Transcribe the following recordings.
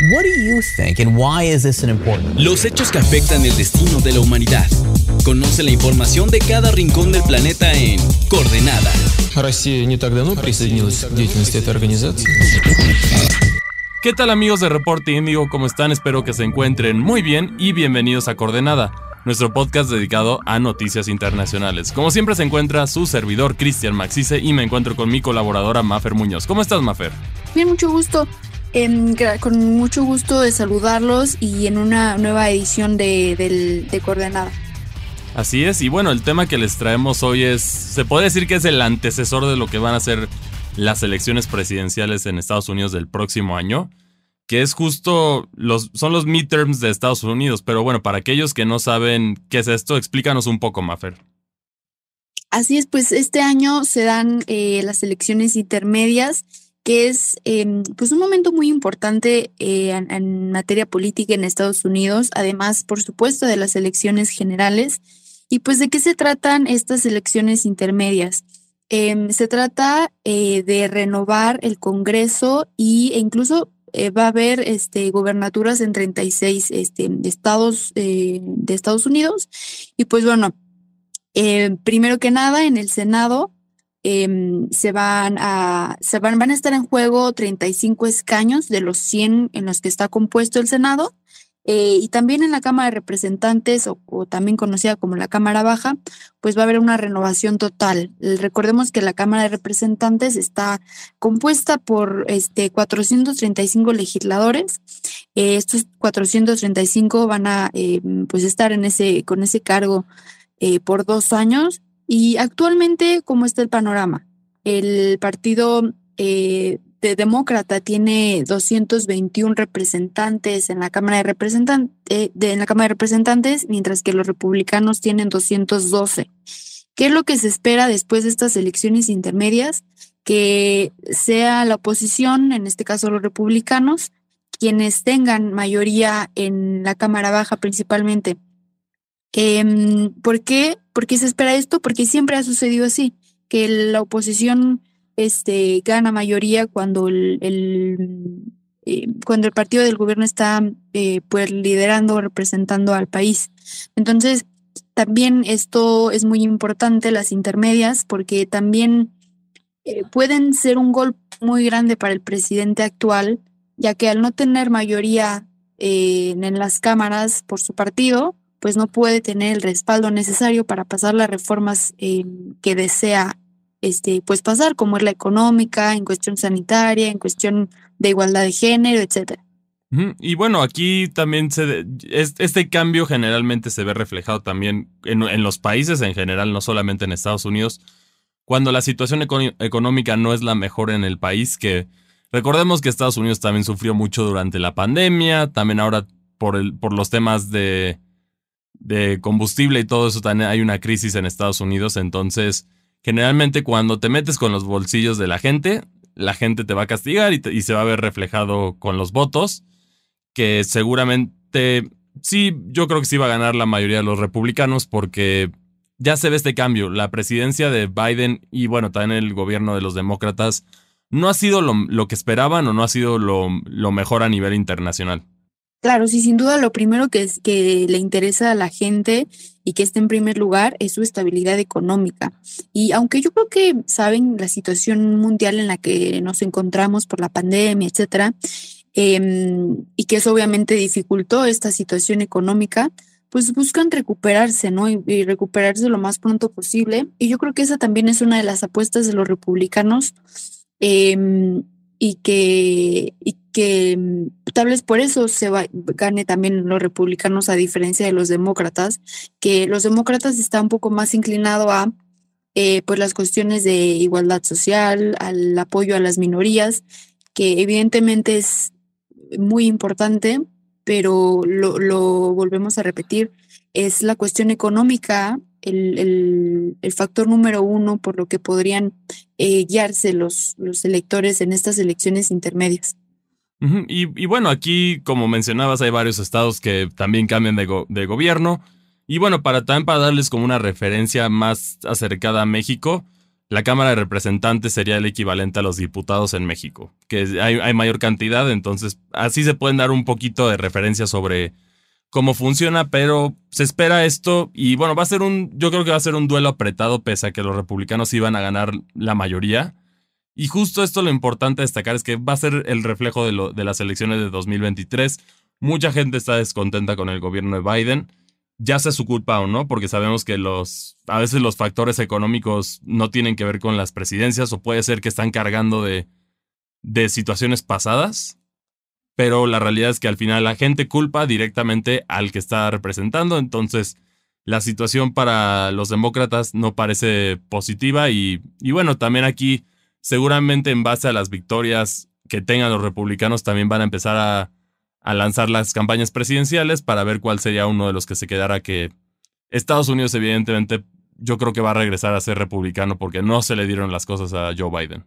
What do you think and why is this an important? Los hechos que afectan el destino de la humanidad. Conoce la información de cada rincón del planeta en Coordenada. Россия не так давно присоединилась к деятельности этой организации. ¿Qué tal amigos de Reporte Índigo? ¿Cómo están? Espero que se encuentren muy bien y bienvenidos a Coordenada, nuestro podcast dedicado a noticias internacionales. Como siempre se encuentra su servidor Cristian Maxice y me encuentro con mi colaboradora Mafer Muñoz. ¿Cómo estás Mafer? Bien, mucho gusto. Em, con mucho gusto de saludarlos y en una nueva edición de, del- de Coordenada. Así es, y bueno, el tema que les traemos hoy es, se puede decir que es el antecesor de lo que van a ser las elecciones presidenciales en Estados Unidos del próximo año, que es justo los, son los midterms de Estados Unidos, pero bueno, para aquellos que no saben qué es esto, explícanos un poco, Mafer. Así es, pues este año se dan eh, las elecciones intermedias, que es em, pues un momento muy importante eh, en, en materia política en Estados Unidos, además, por supuesto, de las elecciones generales. Y pues, ¿de qué se tratan estas elecciones intermedias? Em, se trata eh, de renovar el Congreso y, e incluso eh, va a haber este, gobernaturas en 36 este, estados eh, de Estados Unidos. Y pues bueno, eh, primero que nada, en el Senado em, se van a, se van, van a estar en juego 35 escaños de los 100 en los que está compuesto el Senado. eh, y también en la Cámara de Representantes, o, también conocida como la Cámara Baja, pues va a haber una renovación total. Eh, Recordemos que la Cámara de Representantes está compuesta por este, 435 legisladores. Eh, estos 435 van a eh, pues estar en ese, con ese cargo eh, por dos años. Y actualmente, ¿cómo está el panorama? El partido eh, de demócrata tiene 221 representantes en la Cámara de Representantes, en la Cámara de Representantes, mientras que los republicanos tienen 212. ¿Qué es lo que se espera después de estas elecciones intermedias? Que sea la oposición, en este caso los republicanos, quienes tengan mayoría en la Cámara Baja principalmente. Em, ¿Por qué? ¿Por qué se espera esto? Porque siempre ha sucedido así, que la oposición este, gana mayoría cuando el, el, eh, cuando el partido del gobierno está eh, pues liderando o representando al país. Entonces, también esto es muy importante, las intermedias, porque también eh, pueden ser un golpe muy grande para el presidente actual, ya que al no tener mayoría eh, en las cámaras por su partido, pues no puede tener el respaldo necesario para pasar las reformas eh, que desea este, pues pasar, como es la económica, en cuestión sanitaria, en cuestión de igualdad de género, etcétera. Y bueno, aquí también se este cambio generalmente se ve reflejado también en, en los países en general, no solamente en Estados Unidos, cuando la situación econo- económica no es la mejor en el país, que recordemos que Estados Unidos también sufrió mucho durante la pandemia, también ahora por, el, por los temas de, de combustible y todo eso, hay una crisis en Estados Unidos, entonces generalmente cuando te metes con los bolsillos de la gente, la gente te va a castigar y, y se va a ver reflejado con los votos que seguramente sí, yo creo que sí va a ganar la mayoría de los republicanos porque ya se ve este cambio. La presidencia de Biden y bueno, también el gobierno de los demócratas no ha sido lo, lo que esperaban o no ha sido lo, lo mejor a nivel internacional. Claro, sí, sin duda lo primero que, es, que le interesa a la gente y que esté en primer lugar es su estabilidad económica. Y aunque yo creo que saben la situación mundial en la que nos encontramos por la pandemia, etcétera, em, y que eso obviamente dificultó esta situación económica, pues buscan recuperarse, ¿no? Y, recuperarse lo más pronto posible. Y yo creo que esa también es una de las apuestas de los republicanos. em, y que, que mm, tal vez por eso se va, gane también los republicanos a diferencia de los demócratas, que los demócratas están un poco más inclinados a eh, pues las cuestiones de igualdad social, al apoyo a las minorías, que evidentemente es muy importante, pero lo, volvemos a repetir, es la cuestión económica el, factor número uno por lo que podrían eh, guiarse los electores en estas elecciones intermedias. Y, y bueno, aquí, como mencionabas, hay varios estados que también cambian de gobierno. Y bueno, para también para darles como una referencia más acercada a México, la Cámara de Representantes sería el equivalente a los diputados en México, que hay, hay mayor cantidad, entonces así se pueden dar un poquito de referencia sobre cómo funciona, pero se espera esto y bueno, va a ser un, yo creo que va a ser un duelo apretado pese a que los republicanos iban a ganar la mayoría. Y justo esto lo importante destacar es que va a ser el reflejo de, lo, de las elecciones de 2023. Mucha gente está descontenta con el gobierno de Biden, ya sea su culpa o no, porque sabemos que los, a veces los factores económicos no tienen que ver con las presidencias o puede ser que están cargando de, de situaciones pasadas. Pero la realidad es que al final la gente culpa directamente al que está representando, entonces la situación para los demócratas no parece positiva y, bueno, también aquí seguramente en base a las victorias que tengan los republicanos también van a empezar a, a lanzar las campañas presidenciales para ver cuál sería uno de los que se quedara que Estados Unidos evidentemente yo creo que va a regresar a ser republicano porque no se le dieron las cosas a Joe Biden.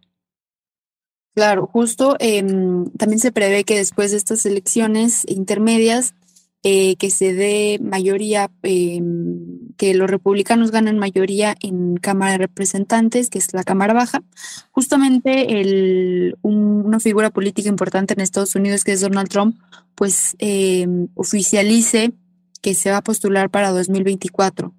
Claro, justo em, también se prevé que después de estas elecciones intermedias, eh, que se dé mayoría, em, que los republicanos ganen mayoría en Cámara de Representantes, que es la Cámara Baja. Justamente el, una figura política importante en Estados Unidos, que es Donald Trump, pues em, oficialice que se va a postular para 2024.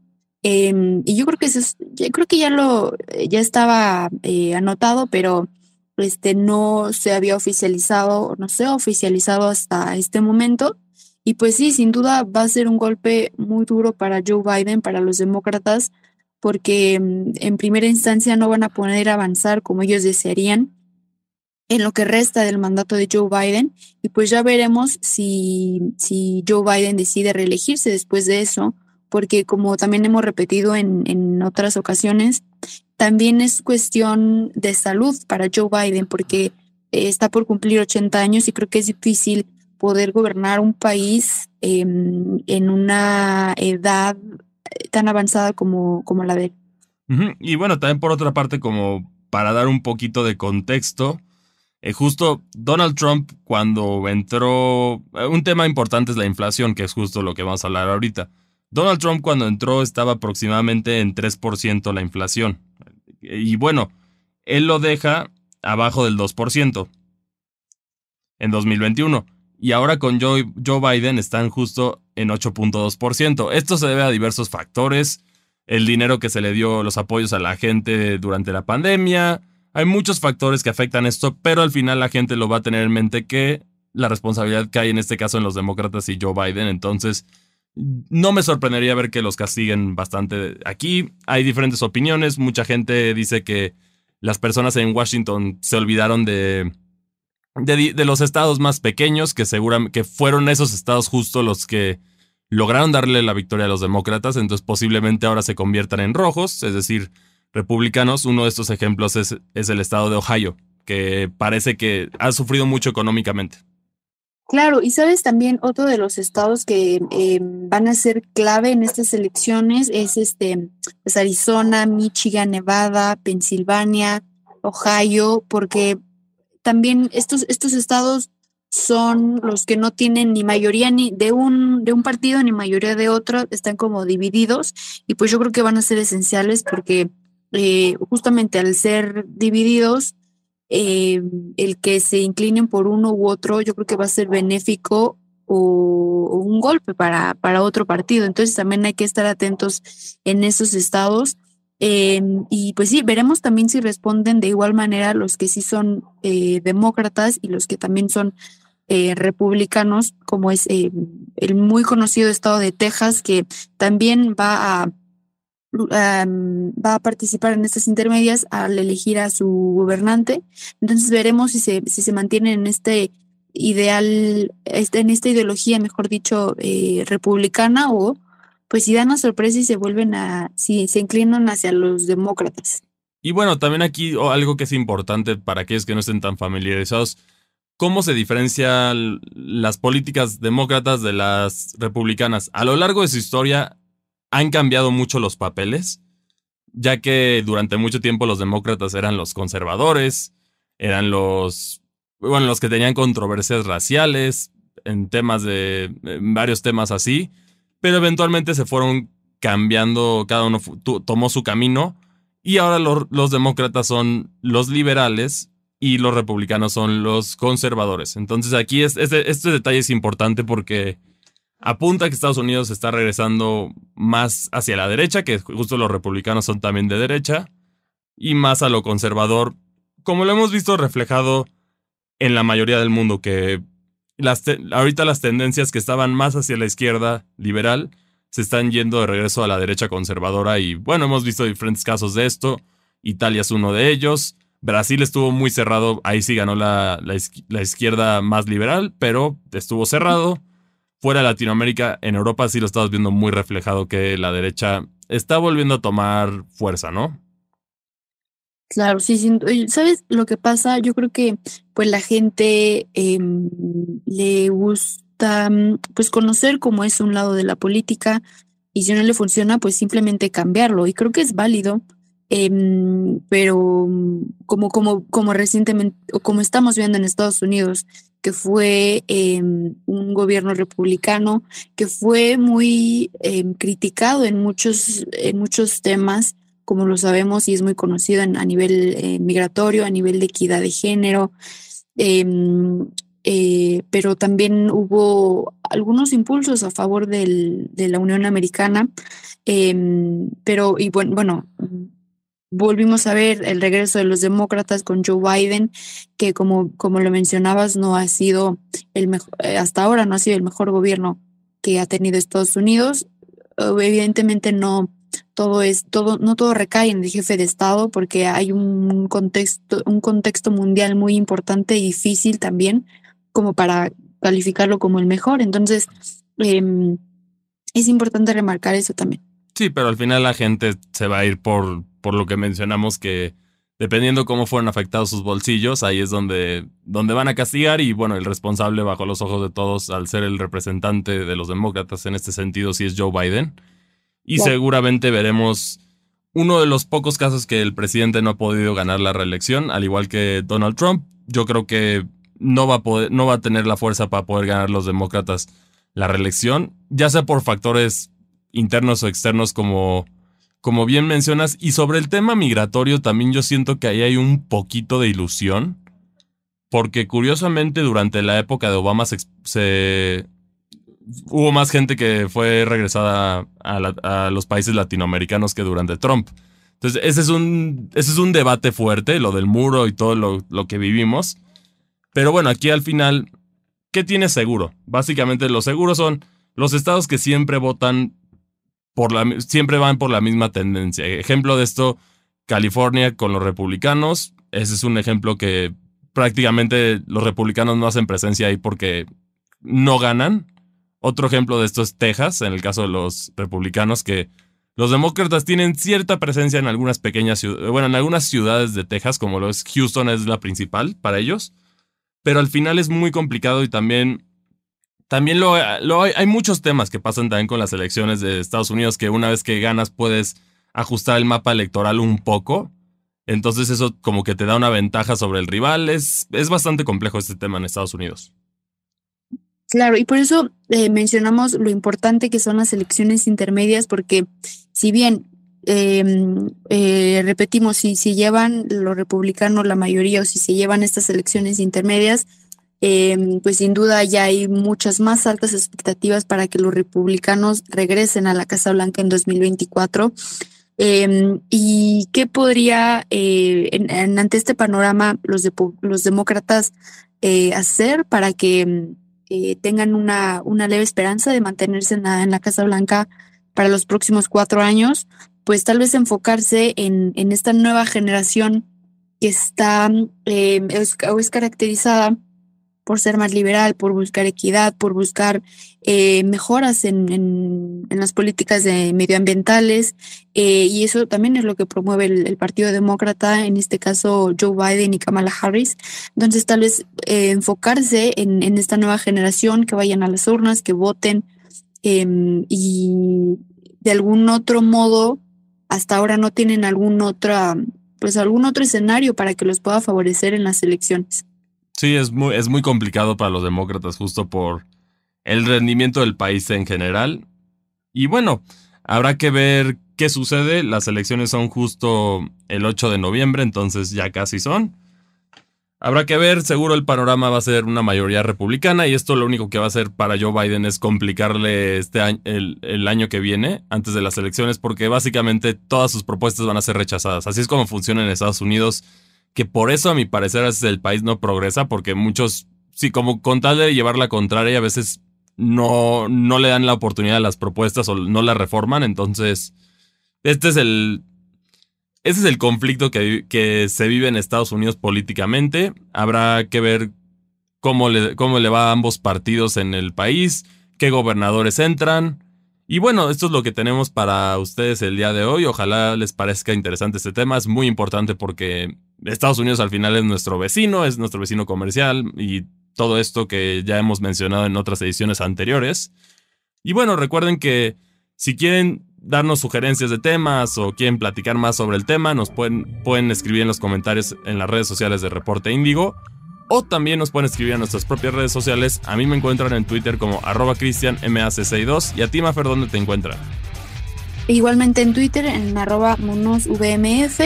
y yo creo que eso yo creo que ya lo ya estaba eh, anotado, pero este, no se había oficializado, no se ha oficializado hasta este momento. Y pues sí, sin duda va a ser un golpe muy duro para Joe Biden, para los demócratas, porque mm, en primera instancia no van a poder avanzar como ellos desearían en lo que resta del mandato de Joe Biden. Y pues ya veremos si, si Joe Biden decide reelegirse después de eso, porque como también hemos repetido en, en otras ocasiones, también es cuestión de salud para Joe Biden porque eh, está por cumplir 80 años y creo que es difícil poder gobernar un país em, en una edad eh, tan avanzada como, como la de él. Y bueno, también por otra parte, como para dar un poquito de contexto, eh, justo Donald Trump cuando entró, un tema importante es la inflación, que es justo lo que vamos a hablar ahorita. Donald Trump cuando entró estaba aproximadamente en 3% la inflación. Y bueno, él lo deja abajo del 2% en 2021. Y ahora con Joe, Biden están justo en 8.2%. Esto se debe a diversos factores. El dinero que se le dio, los apoyos a la gente durante la pandemia. Hay muchos factores que afectan esto, pero al final la gente lo va a tener en mente que la responsabilidad que hay en este caso en los demócratas y Joe Biden. Entonces, no me sorprendería ver que los castiguen bastante. Aquí hay diferentes opiniones. Mucha gente dice que las personas en Washington se olvidaron de, de, los estados más pequeños, que seguramente que fueron esos estados justo los que lograron darle la victoria a los demócratas. Entonces posiblemente ahora se conviertan en rojos, es decir, republicanos. Uno de estos ejemplos es, es el estado de Ohio, que parece que ha sufrido mucho económicamente. Claro, y sabes también otro de los estados que eh, van a ser clave en estas elecciones es este pues Arizona, Michigan, Nevada, Pensilvania, Ohio, porque también estos, estos estados son los que no tienen ni mayoría ni de un, de un partido ni mayoría de otro, están como divididos y pues yo creo que van a ser esenciales porque eh, justamente al ser divididos eh, el que se inclinen por uno u otro, yo creo que va a ser benéfico o, un golpe para, para otro partido. Entonces también hay que estar atentos en esos estados. Em, y pues sí, veremos también si responden de igual manera los que sí son eh, demócratas y los que también son eh, republicanos, como es el muy conocido estado de Texas, que también va a va a participar en estas intermedias al elegir a su gobernante. Entonces veremos si se, si se mantienen en este ideal, este, en esta ideología, mejor dicho, eh, republicana o pues si dan una sorpresa y se vuelven a, si se inclinan hacia los demócratas. Y bueno, también aquí algo que es importante para aquellos que no estén tan familiarizados, ¿cómo se diferencian las políticas demócratas de las republicanas? A lo largo de su historia, han cambiado mucho los papeles, ya que durante mucho tiempo los demócratas eran los conservadores, eran los, bueno, los que tenían controversias raciales, en temas de, varios temas así, pero eventualmente se fueron cambiando, cada uno tomó su camino Y ahora los demócratas son los liberales y los republicanos son los conservadores. Entonces aquí es, este, este detalle es importante porque apunta que Estados Unidos está regresando más hacia la derecha, que justo los republicanos son también de derecha, y más a lo conservador, como lo hemos visto reflejado en la mayoría del mundo, que ahorita las tendencias que estaban más hacia la izquierda liberal se están yendo de regreso a la derecha conservadora y bueno, hemos visto diferentes casos de esto. Italia es uno de ellos. Brasil estuvo muy cerrado, ahí sí ganó la, la izquierda más liberal, pero estuvo cerrado fuera Latinoamérica, en Europa sí lo estamos viendo muy reflejado que la derecha está volviendo a tomar fuerza, ¿no? Claro, sí, sí. ¿Sabes lo que pasa? Yo creo que pues la gente em, le gusta pues conocer cómo es un lado de la política y si no le funciona, pues simplemente cambiarlo. Y creo que es válido, em, pero como, como, como recientemente, o como estamos viendo en Estados Unidos, que fue em, un gobierno republicano, que fue muy criticado en muchos, en muchos temas, como lo sabemos, y es muy conocido a nivel eh, migratorio, a nivel de equidad de género. Em, eh, pero también hubo algunos impulsos a favor del, de la Unión Americana, pero y bueno, bueno, volvimos a ver el regreso de los demócratas con Joe Biden, que como, como lo mencionabas, no ha sido el mejor, eh, hasta ahora no ha sido el mejor gobierno que ha tenido Estados Unidos. Evidentemente no todo es, todo, no todo recae en el jefe de Estado, porque hay un contexto, un contexto mundial muy importante y difícil también, como para calificarlo como el mejor. Entonces, em, es importante remarcar eso también. Sí, pero al final la gente se va a ir por, por lo que mencionamos que dependiendo cómo fueron afectados sus bolsillos, ahí es donde, donde van a castigar y bueno, el responsable bajo los ojos de todos al ser el representante de los demócratas en este sentido sí es Joe Biden. Y seguramente veremos uno de los pocos casos que el presidente no ha podido ganar la reelección, al igual que Donald Trump. Yo creo que no va a poder, no va a tener la fuerza para poder ganar los demócratas la reelección, ya sea por factores internos o externos como como bien mencionas, y sobre el tema migratorio también yo siento que ahí hay un poquito de ilusión, porque curiosamente durante la época de Obama se, hubo más gente que fue regresada a, los países latinoamericanos que durante Trump. Entonces, ese es un, ese es un debate fuerte, lo del muro y todo lo, lo que vivimos. Pero bueno, aquí al final, ¿qué tiene seguro? Básicamente los seguros son los estados que siempre votan por la, siempre van por la misma tendencia. Ejemplo de esto, California con los republicanos. Ese es un ejemplo que prácticamente los republicanos no hacen presencia ahí porque no ganan. Otro ejemplo de esto es Texas, en el caso de los republicanos, que los demócratas tienen cierta presencia en algunas pequeñas ciudades, bueno, en algunas ciudades de Texas, como lo es Houston, es la principal para ellos. Pero al final es muy complicado y también también lo, hay, muchos temas que pasan también con las elecciones de Estados Unidos que una vez que ganas puedes ajustar el mapa electoral un poco. Entonces eso como que te da una ventaja sobre el rival. Es, es bastante complejo este tema en Estados Unidos. Claro, y por eso eh, mencionamos lo importante que son las elecciones intermedias, porque si bien em, eh, repetimos, si, si llevan los republicanos la mayoría o si se llevan estas elecciones intermedias, Em, pues sin duda ya hay muchas más altas expectativas para que los republicanos regresen a la Casa Blanca en 2024. Em, ¿Y qué podría, eh, ante este panorama, los, los demócratas eh, hacer para que eh, tengan una, una leve esperanza de mantenerse en la, Casa Blanca para los próximos cuatro años? Pues tal vez enfocarse en, en esta nueva generación que está em, es, es caracterizada por ser más liberal, por buscar equidad, por buscar eh, mejoras en, en, las políticas de medioambientales. Eh, y eso también es lo que promueve el, Partido Demócrata, en este caso Joe Biden y Kamala Harris. Entonces, tal vez eh, enfocarse en, en, esta nueva generación, que vayan a las urnas, que voten em, y de algún otro modo, hasta ahora no tienen algún otra, pues algún otro escenario para que los pueda favorecer en las elecciones. Sí, es muy, es muy complicado para los demócratas justo por el rendimiento del país en general. Y bueno, habrá que ver ¿qué sucede? Las elecciones son justo el 8 de noviembre, entonces ya casi son. Habrá que ver, seguro el panorama va a ser una mayoría republicana y esto lo único que va a hacer para Joe Biden es complicarle este el, el, año que viene, antes de las elecciones, porque básicamente todas sus propuestas van a ser rechazadas. Así es como funciona en Estados Unidos, que por eso a mi parecer es el país no progresa, porque muchos, sí, como con tal de llevar la contraria, a veces no, no le dan la oportunidad a las propuestas o no las reforman, entonces este es el, ese es el conflicto que, que, se vive en Estados Unidos políticamente. Habrá que ver cómo le, cómo le va a ambos partidos en el país, qué gobernadores entran. Y bueno, esto es lo que tenemos para ustedes el día de hoy. Ojalá les parezca interesante este tema. Es muy importante porque Estados Unidos al final es nuestro vecino, es nuestro vecino comercial y todo esto que ya hemos mencionado en otras ediciones anteriores. Y bueno, recuerden que si quieren darnos sugerencias de temas o quieren platicar más sobre el tema, nos pueden, pueden escribir en los comentarios en las redes sociales de Reporte Índigo. O también nos pueden escribir a nuestras propias redes sociales. A mí me encuentran en Twitter como arroba cristianmac62. ¿Y a ti, Mafer, dónde te encuentran? Igualmente en Twitter, en arroba monosvmf.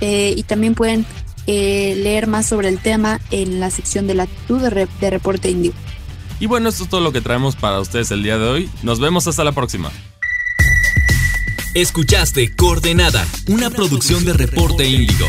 Eh, y también pueden eh, leer más sobre el tema en la sección de latitud de, de Reporte Índigo. Y bueno, esto es todo lo que traemos para ustedes el día de hoy. Nos vemos hasta la próxima. Escuchaste Coordenada, una producción de Reporte Índigo.